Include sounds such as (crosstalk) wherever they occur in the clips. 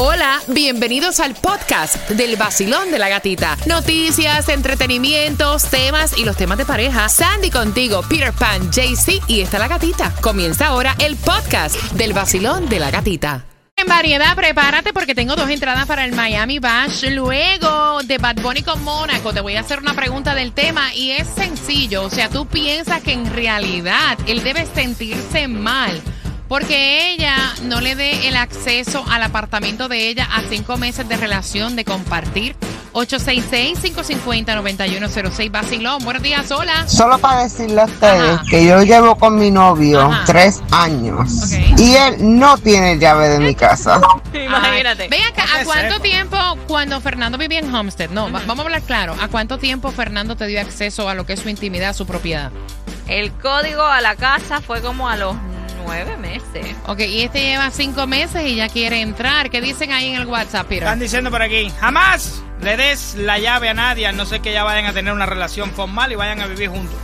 Hola, bienvenidos al podcast del vacilón de la gatita. Noticias, entretenimientos, temas y los temas de pareja. Sandy contigo, Peter Pan, JC y está la gatita. Comienza ahora el podcast del vacilón de la gatita. En variedad, prepárate porque tengo dos entradas para el Miami Bash. Luego de Bad Bunny con Mónaco, te voy a hacer una pregunta del tema y es sencillo. O sea, tú piensas que en realidad él debe sentirse mal porque ella no le dé el acceso al apartamento de ella a cinco meses de relación de compartir. 866-550-9106 Basilón. Buenos días, hola. Solo para decirle a ustedes Ajá. que yo llevo con mi novio Ajá. tres años y él no tiene llave de mi casa. Imagínate. Ven acá, ¿a cuánto sepa. tiempo cuando Fernando vivía en Homestead? No, va- vamos a hablar claro. ¿A cuánto tiempo Fernando te dio acceso a lo que es su intimidad, su propiedad? El código a la casa fue como a los nueve meses. Ok, y este lleva cinco meses y ya quiere entrar. ¿Qué dicen ahí en el WhatsApp, Peter? Están diciendo por aquí, jamás le des la llave a nadie, a no ser que ya vayan a tener una relación formal y vayan a vivir juntos.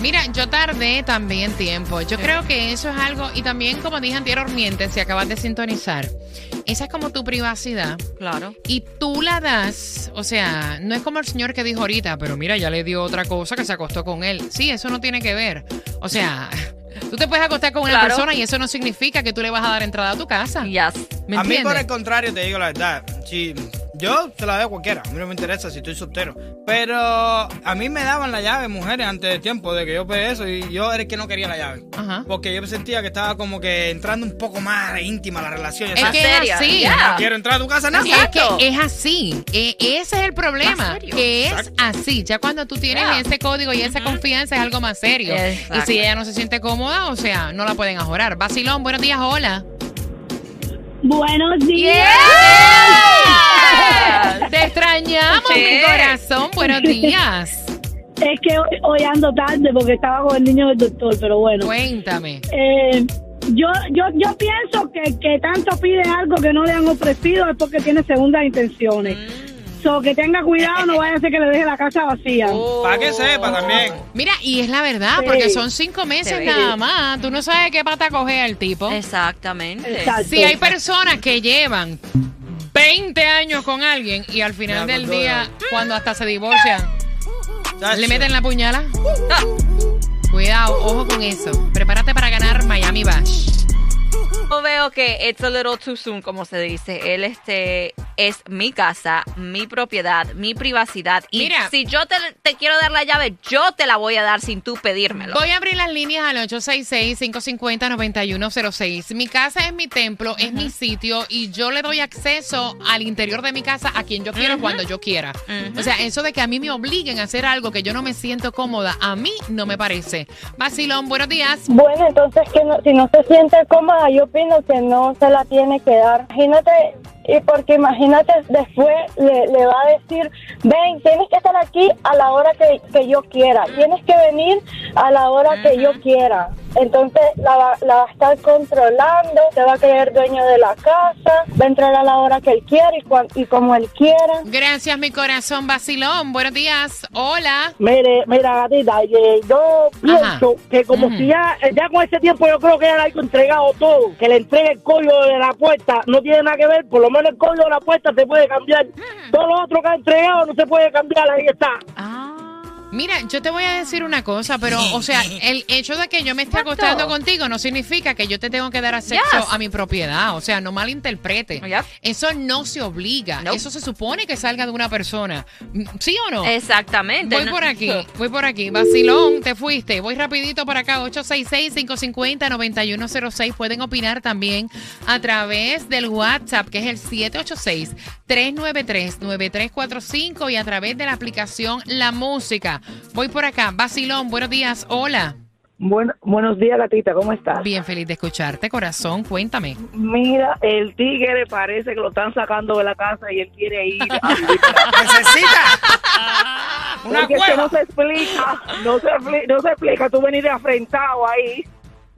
Mira, yo tardé también tiempo. Yo creo que eso es algo, y también como dije anteriormente, si acabas de sintonizar, esa es como tu privacidad. Claro. Y tú la das, o sea, no es como el señor que dijo ahorita, pero mira, ya le dio otra cosa que se acostó con él. Sí, eso no tiene que ver. O sea, tú te puedes acostar con una Claro. persona y eso no significa que tú le vas a dar entrada a tu casa. Yes. ¿Me a mí por entiendes? el contrario te digo la verdad, si yo se la doy a cualquiera, a mí no me interesa si estoy soltero, pero a mí me daban la llave mujeres antes de tiempo de que yo pegué eso y yo era el que no quería la llave. Ajá. Porque yo sentía que estaba como que entrando un poco más íntima la relación. Es ¿sabes? que es así. No quiero entrar a tu casa, no. Es que es así. E- ese es el problema. Que es Exacto. así. Ya cuando tú tienes Yeah. ese código y esa confianza es algo más serio. Exacto. Y si ella no se siente cómoda, o sea, no la pueden ajorar. Basilón, buenos días, hola. Buenos días. Te extrañamos, Sí. mi corazón. Buenos días. Es que hoy, hoy ando tarde porque estaba con el niño del doctor, pero bueno. Cuéntame. Eh, yo, yo, yo pienso que, que tanto pide algo que no le han ofrecido es porque tiene segundas intenciones. So, que tenga cuidado, no vaya a ser que le deje la casa vacía. Para que sepa también. Mira, y es la verdad, Sí. porque son cinco meses nada más. Tú no sabes qué pata coger el tipo. Exactamente. Exacto. Si hay personas que llevan 20 años con alguien y al final Me del día, de- cuando hasta se divorcian, Chacho. le meten la puñala. Cuidado, ojo con eso. Prepárate para ganar Miami Bash. Yo veo que it's a little too soon, como se dice. Él este es mi casa, mi propiedad, mi privacidad. Y Mira. si yo te, te quiero dar la llave, yo te la voy a dar sin tú pedírmelo. Voy a abrir las líneas al 866-550-9106. Mi casa es mi templo, es mi sitio y yo le doy acceso al interior de mi casa a quien yo quiero cuando yo quiera. O sea, eso de que a mí me obliguen a hacer algo que yo no me siento cómoda, a mí no me parece. Basilón, buenos días. Bueno, entonces que no- si no se siente cómoda, yo opino que no se la tiene que dar. Imagínate, y porque imagínate después le, le va a decir, ven, tienes que estar aquí a la hora que, que yo quiera, tienes que venir a la hora que yo quiera. Entonces la va, la va a estar controlando, se va a creer dueño de la casa, va a entrar a la hora que él quiera y, cuan- y como él quiera. Gracias, mi corazón, Basilón. Buenos días. Hola. Mire, mira, gatita, eh, yo pienso que como si ya, eh, ya con ese tiempo yo creo que ya le ha entregado todo, que le entregue el código de la puerta, no tiene nada que ver, por lo menos el código de la puerta se puede cambiar. Todo lo otro que ha entregado no se puede cambiar, ahí está. Ah. Mira, yo te voy a decir una cosa, pero, o sea, el hecho de que yo me esté acostando contigo no significa que yo te tengo que dar acceso Yes. a mi propiedad. O sea, no malinterprete. Yep. Eso no se obliga. Nope. Eso se supone que salga de una persona. ¿Sí o no? Exactamente. Voy No- por aquí, (laughs) voy por aquí. Vacilón, te fuiste. Voy rapidito para acá. 866-550-9106. Pueden opinar también a través del WhatsApp, que es el 786-393-9345 y a través de la aplicación La Música. Voy por acá. Vacilón, buenos días. Hola. Bueno, buenos días, gatita, ¿cómo estás? Bien feliz de escucharte, corazón. Cuéntame. Mira, el tigre parece que lo están sacando de la casa y él quiere ir a (laughs) vivir. Necesita (laughs) una Porque es que no se explica, no se, no se explica, tú venir afrentado ahí,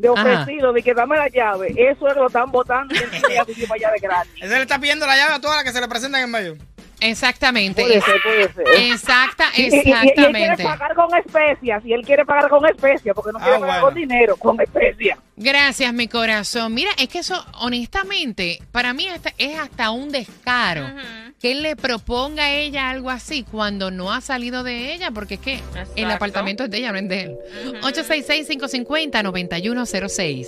de Ajá. ofrecido, de que dame la llave, eso es lo que lo están votando y él quiere ya vivir para allá de gratis. Ese le está pidiendo la llave a todas las que se le presentan en medio. Exactamente. Puede ser, puede ser. Exacta, Y- y- y- y él quiere exactamente. pagar con especias, y él quiere pagar con especias, porque no quiere Ah, pagar bueno. con dinero, con especias. Gracias, mi corazón. Mira, es que eso, honestamente, para mí hasta- es hasta un descaro que él le proponga a ella algo así cuando no ha salido de ella, porque es que el apartamento es de ella, no es de él. 866-550-9106.